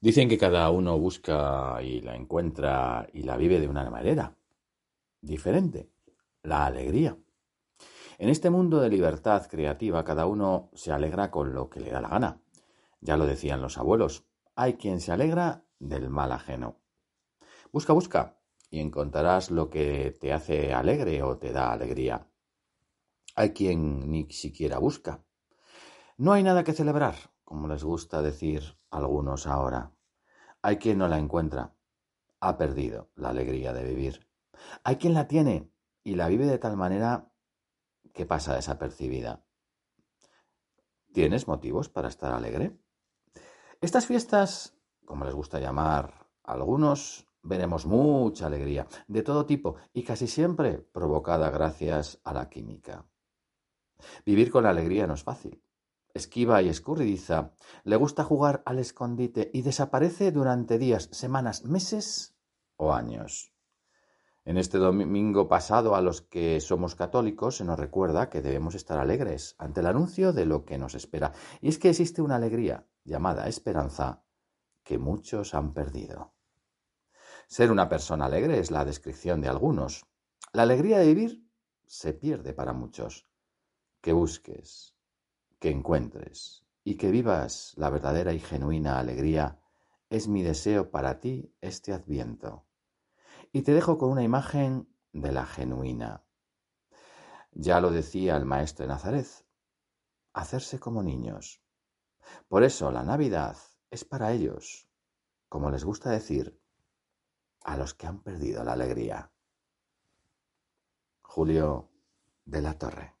Dicen que cada uno busca y la encuentra y la vive de una manera diferente, la alegría. En este mundo de libertad creativa cada uno se alegra con lo que le da la gana. Ya lo decían los abuelos, hay quien se alegra del mal ajeno. Busca, busca y encontrarás lo que te hace alegre o te da alegría. Hay quien ni siquiera busca. No hay nada que celebrar, como les gusta decir algunos ahora. Hay quien no la encuentra. Ha perdido la alegría de vivir. Hay quien la tiene y la vive de tal manera que pasa desapercibida. ¿Tienes motivos para estar alegre? Estas fiestas, como les gusta llamar a algunos, veremos mucha alegría, de todo tipo y casi siempre provocada gracias a la química. Vivir con la alegría no es fácil esquiva y escurridiza, le gusta jugar al escondite y desaparece durante días, semanas, meses o años. En este domingo pasado a los que somos católicos se nos recuerda que debemos estar alegres ante el anuncio de lo que nos espera. Y es que existe una alegría llamada esperanza que muchos han perdido. Ser una persona alegre es la descripción de algunos. La alegría de vivir se pierde para muchos. Que busques, que encuentres y que vivas la verdadera y genuina alegría es mi deseo para ti este adviento. Y te dejo con una imagen de la genuina. Ya lo decía el maestro de Nazaret, hacerse como niños. Por eso la Navidad es para ellos, como les gusta decir, a los que han perdido la alegría. Julio de la Torre.